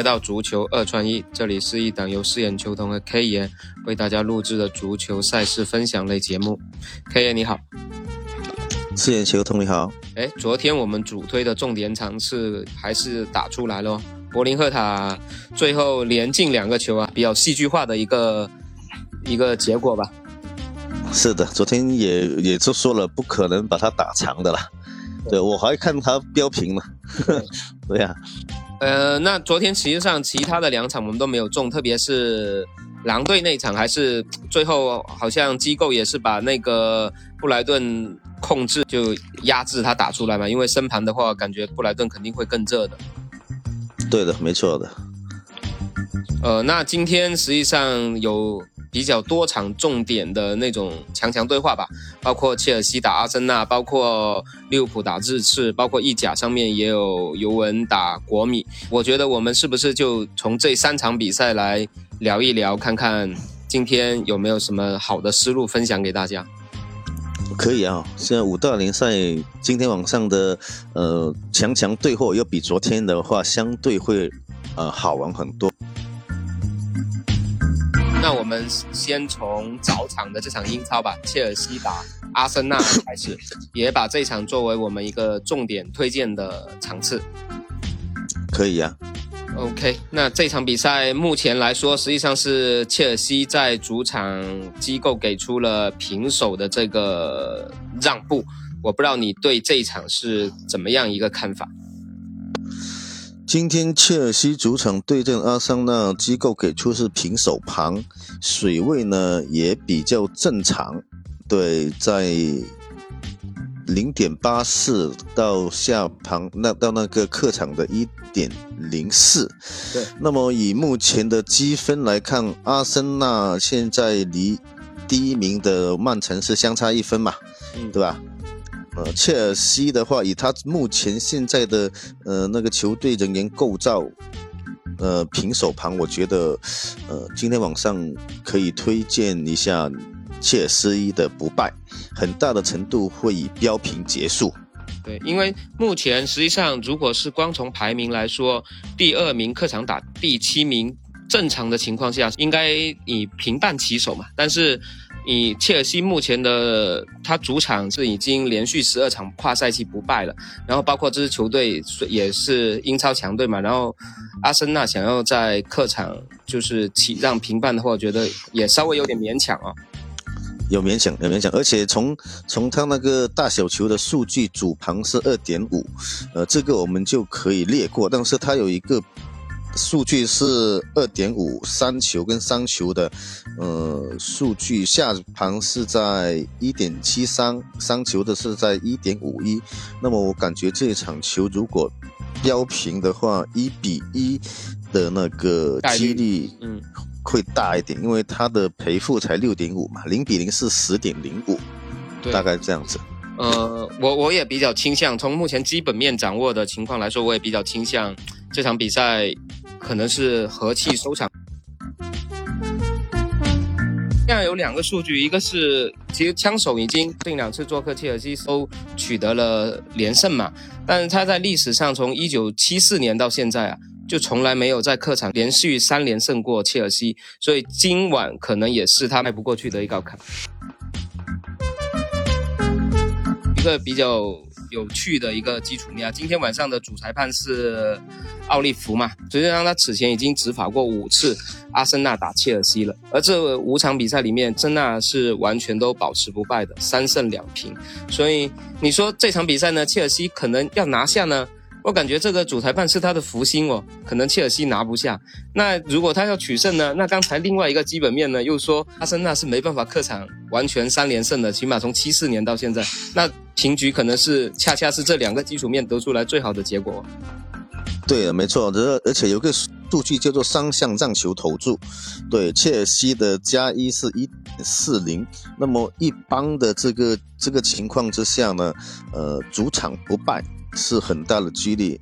来到足球二串一，这里是一档由四眼球童和 K 爷为大家录制的足球赛事分享类节目。K 爷你好，四眼球童你好。哎，昨天我们主推的重点场次还是打出来了，柏林赫塔最后连进两个球啊，比较戏剧化的一个一个结果吧。是的，昨天也也就说了，不可能把它打长的了。对我还看他标平呢。对呀。呃，那昨天实际上其他的两场我们都没有中，特别是狼队那场，还是最后好像机构也是把那个布莱顿控制就压制他打出来嘛，因为升盘的话，感觉布莱顿肯定会更热的。对的，没错的。呃，那今天实际上有。比较多场重点的那种强强对话吧，包括切尔西打阿森纳，包括利物浦打日刺，包括意甲上面也有尤文打国米。我觉得我们是不是就从这三场比赛来聊一聊，看看今天有没有什么好的思路分享给大家？可以啊，现在五大联赛今天晚上的呃强强对话，要比昨天的话相对会呃好玩很多。那我们先从早场的这场英超吧，切尔西打阿森纳开始，也把这场作为我们一个重点推荐的场次。可以呀。OK，那这场比赛目前来说，实际上是切尔西在主场机构给出了平手的这个让步。我不知道你对这一场是怎么样一个看法？今天切尔西主场对阵阿森纳，机构给出是平手盘，水位呢也比较正常，对，在零点八四到下盘那到那个客场的一点零四，对。那么以目前的积分来看，阿森纳现在离第一名的曼城是相差一分嘛，嗯，对吧？切尔西的话，以他目前现在的呃那个球队人员构造，呃平手盘，我觉得，呃今天晚上可以推荐一下切尔西的不败，很大的程度会以标平结束。对，因为目前实际上如果是光从排名来说，第二名客场打第七名，正常的情况下应该以平半起手嘛，但是。以切尔西目前的，他主场是已经连续十二场跨赛季不败了，然后包括这支球队也是英超强队嘛，然后阿森纳想要在客场就是起让平半的话，我觉得也稍微有点勉强啊。有勉强，有勉强，而且从从他那个大小球的数据，主盘是二点五，呃，这个我们就可以略过，但是他有一个。数据是二点五三球跟三球的，呃，数据下盘是在一点七三，三球的是在一点五一。那么我感觉这场球如果标平的话，一比一的那个几率，嗯，会大一点，因为它的赔付才六点五嘛，零比零是十点零五，大概这样子。呃，我我也比较倾向，从目前基本面掌握的情况来说，我也比较倾向这场比赛。可能是和气收场。现在有两个数据，一个是其实枪手已经近两次做客切尔西都取得了连胜嘛，但是他在历史上从一九七四年到现在啊，就从来没有在客场连续三连胜过切尔西，所以今晚可能也是他迈不过去的一道坎。一个比较有趣的一个基础面啊，今天晚上的主裁判是奥利弗嘛？实际上他此前已经执法过五次阿森纳打切尔西了，而这五场比赛里面，森纳是完全都保持不败的，三胜两平。所以你说这场比赛呢，切尔西可能要拿下呢？我感觉这个主裁判是他的福星哦，可能切尔西拿不下。那如果他要取胜呢？那刚才另外一个基本面呢，又说阿森纳是没办法客场完全三连胜的，起码从七四年到现在，那平局可能是恰恰是这两个基础面得出来最好的结果。对，没错，而而且有个数据叫做双向让球投注，对，切尔西的加一是一点四零，那么一般的这个这个情况之下呢，呃，主场不败。是很大的几率。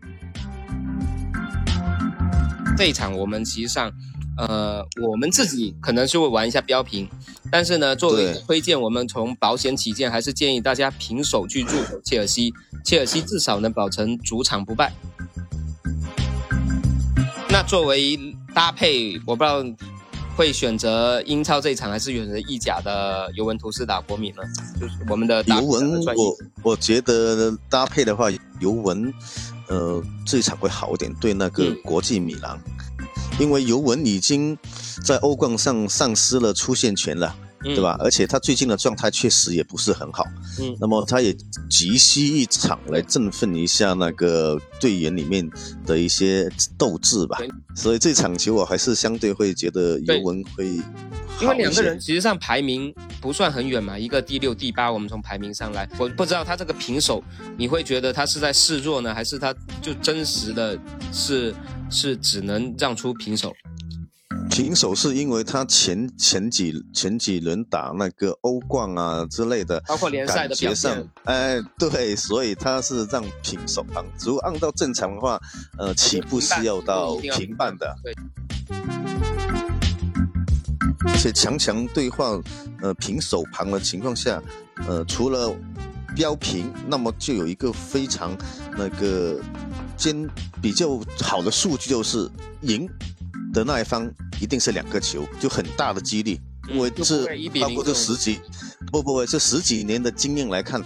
这一场我们实际上，呃，我们自己可能是会玩一下标平，但是呢，作为推荐，我们从保险起见，还是建议大家平手去入手切尔西。切尔西至少能保存主场不败。那那作为搭配，我不知道会选择英超这一场，还是选择意甲的尤文图斯打国米呢？就是我们的尤文，我我觉得搭配的话，尤文，呃，这一场会好一点，对那个国际米兰，因为尤文已经在欧冠上丧失了出线权了。对吧？而且他最近的状态确实也不是很好，嗯，那么他也急需一场来振奋一下那个队员里面的一些斗志吧。所以这场球我还是相对会觉得尤文会，因为两个人其实上排名不算很远嘛，一个第六、第八，我们从排名上来，我不知道他这个平手，你会觉得他是在示弱呢，还是他就真实的是是只能让出平手？平手是因为他前前几前几轮打那个欧冠啊之类的，包括联赛的表现，哎，对，所以他是让平手盘。如果按照正常的话，呃，起步是要到平半的。对。而且强强对话，呃，平手盘的情况下，呃，除了标平，那么就有一个非常那个兼比较好的数据，就是赢。的那一方一定是两个球，就很大的几率，因为这包括这十几，不不不，这十几年的经验来看，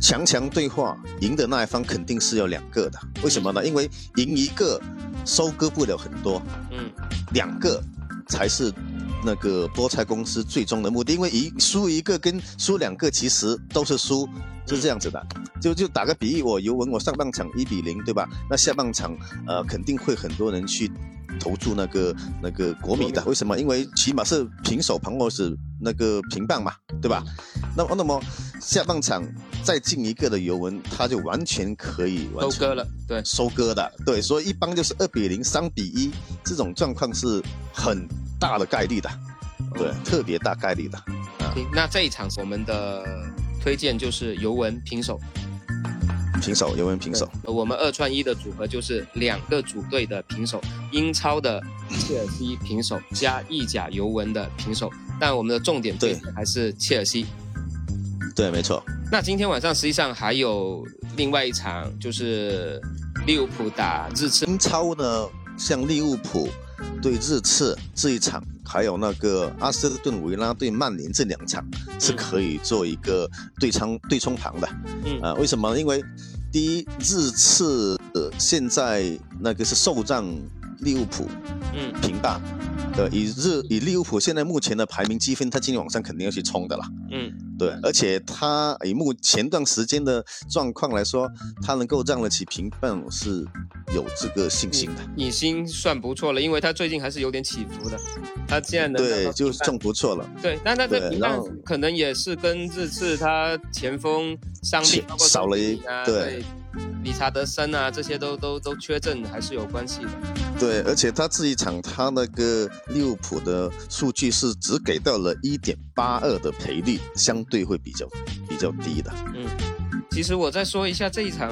强强对话赢的那一方肯定是要两个的，为什么呢？因为赢一个收割不了很多，嗯，两个才是那个菠菜公司最终的目的，因为一输一个跟输两个其实都是输，是这样子的，就就打个比喻，我尤文我上半场一比零，对吧？那下半场呃肯定会很多人去。投注那个那个国米的，为什么？因为起码是平手盘或是那个平半嘛，对吧？那么那么下半场再进一个的尤文，他就完全可以收割了，对，收割的，对，所以一般就是二比零、三比一这种状况是很大的概率的，对，特别大概率的。那这一场我们的推荐就是尤文平手。平手，尤文平手。我们二串一的组合就是两个主队的平手，英超的切尔西平手加意甲尤文的平手。但我们的重点对还是切尔西。对，没错。那今天晚上实际上还有另外一场，就是利物浦打日刺。英超呢，像利物浦对日刺这一场。还有那个阿斯顿维拉对曼联这两场是可以做一个对冲对冲盘的，嗯啊，为什么？因为第一日次现在那个是受让利物浦，嗯，平大。对，以日以利物浦现在目前的排名积分，他今天晚上肯定要去冲的啦。嗯，对，而且他以目前段时间的状况来说，他能够让得起平半是有这个信心的。已经算不错了，因为他最近还是有点起伏的。他现在能对，就算不错了。对，但他这平半可能也是跟这次他前锋伤病少了一对。理查德森啊，这些都都都缺阵，还是有关系的。对，而且他这一场他那个利物浦的数据是只给到了一点八二的赔率，相对会比较比较低的。嗯，其实我再说一下这一场，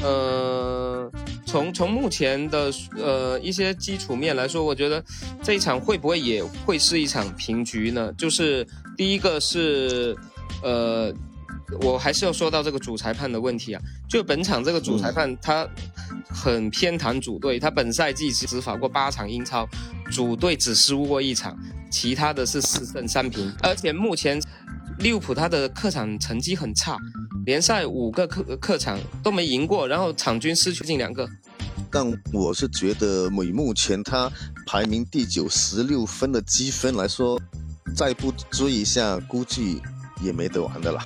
呃，从从目前的呃一些基础面来说，我觉得这一场会不会也会是一场平局呢？就是第一个是呃。我还是要说到这个主裁判的问题啊，就本场这个主裁判他很偏袒主队，他本赛季只执法过八场英超，主队只失误过一场，其他的是四胜三平，而且目前利物浦他的客场成绩很差，联赛五个客客场都没赢过，然后场均失球近两个。但我是觉得，以目前他排名第九十六分的积分来说，再不追一下，估计也没得玩的了。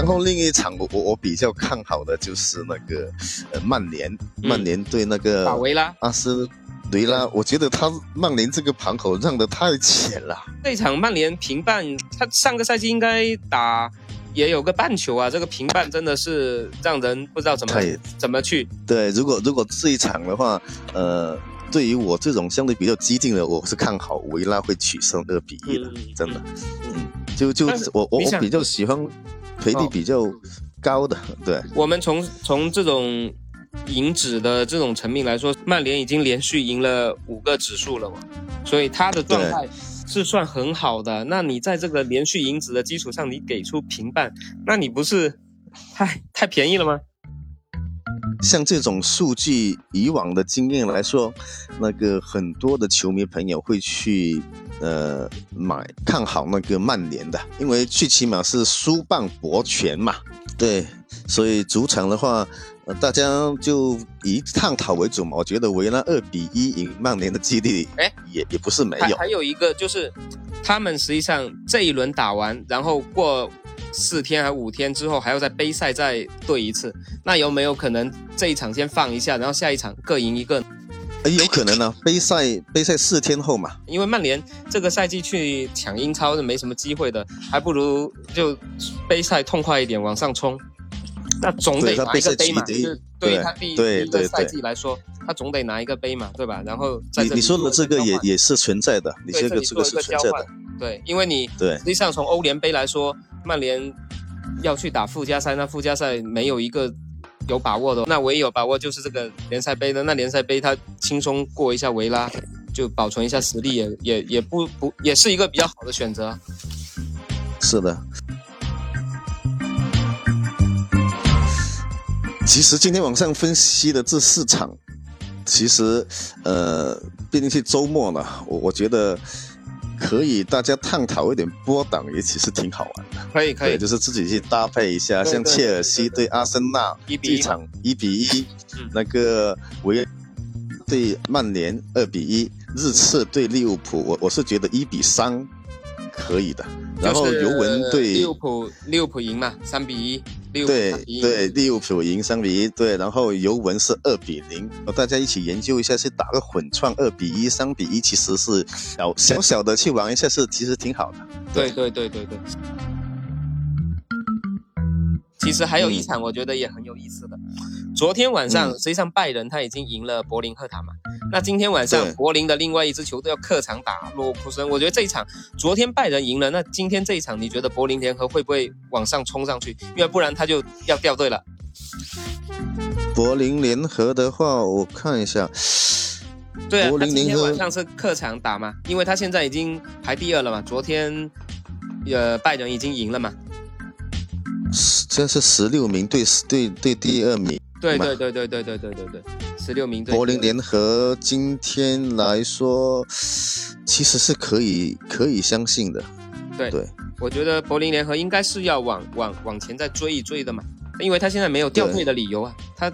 然后另一场我我我比较看好的就是那个呃曼联，曼联对那个法维拉阿斯维拉，我觉得他曼联这个盘口让的太浅了。这场曼联平半，他上个赛季应该打也有个半球啊，这个平半真的是让人不知道怎么怎么去。对，如果如果这一场的话，呃，对于我这种相对比较激进的，我是看好维拉会取胜二比一的，真的。嗯，就就我我我比较喜欢。赔率比较高的，对。我们从从这种赢指的这种层面来说，曼联已经连续赢了五个指数了嘛，所以他的状态是算很好的。那你在这个连续赢指的基础上，你给出平半，那你不是太太便宜了吗？像这种数据，以往的经验来说，那个很多的球迷朋友会去呃买看好那个曼联的，因为最起码是输棒博全嘛。对，所以主场的话，呃，大家就以探讨为主嘛。我觉得维拉二比一赢曼联的几率，哎，也也不是没有。还有一个就是，他们实际上这一轮打完，然后过。四天还五天之后还要在杯赛再对一次，那有没有可能这一场先放一下，然后下一场各赢一个？有可能呢，杯赛杯赛四天后嘛。因为曼联这个赛季去抢英超是没什么机会的，还不如就杯赛痛快一点往上冲。那总得拿一个杯嘛，就是对他第一个赛季来说，他总得拿一个杯嘛，对吧？然后你你说的这个也也是存在的，你这个这个是存在的。对，因为你实际上从欧联杯来说。曼联要去打附加赛，那附加赛没有一个有把握的，那唯一有把握就是这个联赛杯的。那联赛杯他轻松过一下维拉，就保存一下实力，也也也不不也是一个比较好的选择。是的。其实今天晚上分析的这四场，其实呃，毕竟是周末了，我我觉得。可以，大家探讨一点波档，也其实挺好玩的。可以，可以，就是自己去搭配一下，像切尔西对阿森纳一场一比一，那个维对曼联二比一，日刺对利物浦，我我是觉得一比三可以的。然后尤文对利物浦，利物浦赢嘛，三比一。对对，利物浦赢三比一，对，然后尤文是二比零，大家一起研究一下，去打个混创二比一、三比一，其实是小小小的去玩一下，是其实挺好的。对对对对对。其实还有一场，我觉得也很有意思的。昨天晚上，实际上拜仁他已经赢了柏林赫塔嘛。那今天晚上，柏林的另外一支球队要客场打洛库森。我觉得这一场，昨天拜仁赢了，那今天这一场，你觉得柏林联合会不会往上冲上去？因为不然他就要掉队了。柏林联合的话，我看一下。对啊，他今天晚上是客场打嘛？因为他现在已经排第二了嘛。昨天，呃，拜仁已经赢了嘛。这是十六名对对对第二名，对对对对对对对对对，十六名。柏林联合今天来说，其实是可以可以相信的。对对，我觉得柏林联合应该是要往往往前再追一追的嘛，因为他现在没有掉队的理由啊。他，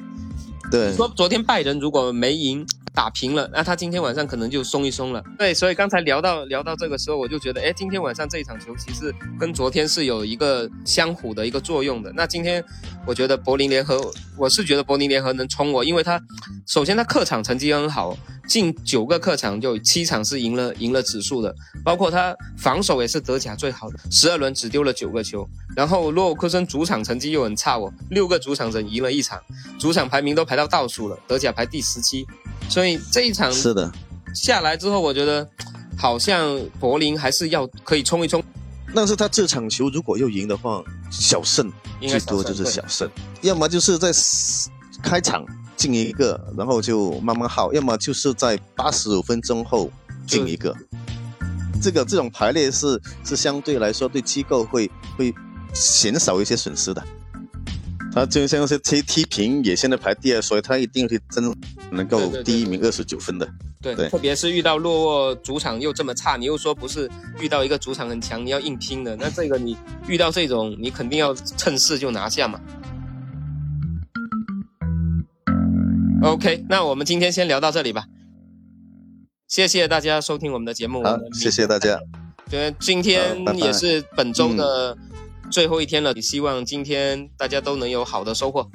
对，说昨天拜仁如果没赢。打平了，那他今天晚上可能就松一松了。对，所以刚才聊到聊到这个时候，我就觉得，哎，今天晚上这一场球其实跟昨天是有一个相互的一个作用的。那今天我觉得柏林联合，我是觉得柏林联合能冲我，因为他首先他客场成绩很好。近九个客场就七场是赢了赢了指数的，包括他防守也是德甲最好的，十二轮只丢了九个球。然后洛克森主场成绩又很差哦，六个主场只赢了一场，主场排名都排到倒数了，德甲排第十七。所以这一场是的下来之后，我觉得好像柏林还是要可以冲一冲。但是他这场球如果又赢的话，小胜最多就是小胜，要么就是在开场。进一个，然后就慢慢耗，要么就是在八十五分钟后进一个。这个这种排列是是相对来说对机构会会减少一些损失的。他就像是踢踢平也现在排第二，所以他一定是争能够第一名二十九分的。对，特别是遇到洛沃主场又这么差，你又说不是遇到一个主场很强，你要硬拼的，那这个你遇到这种，你肯定要趁势就拿下嘛。OK，那我们今天先聊到这里吧。谢谢大家收听我们的节目。好，谢谢大家。对，今天也是本周的最后一天了，也希望今天大家都能有好的收获。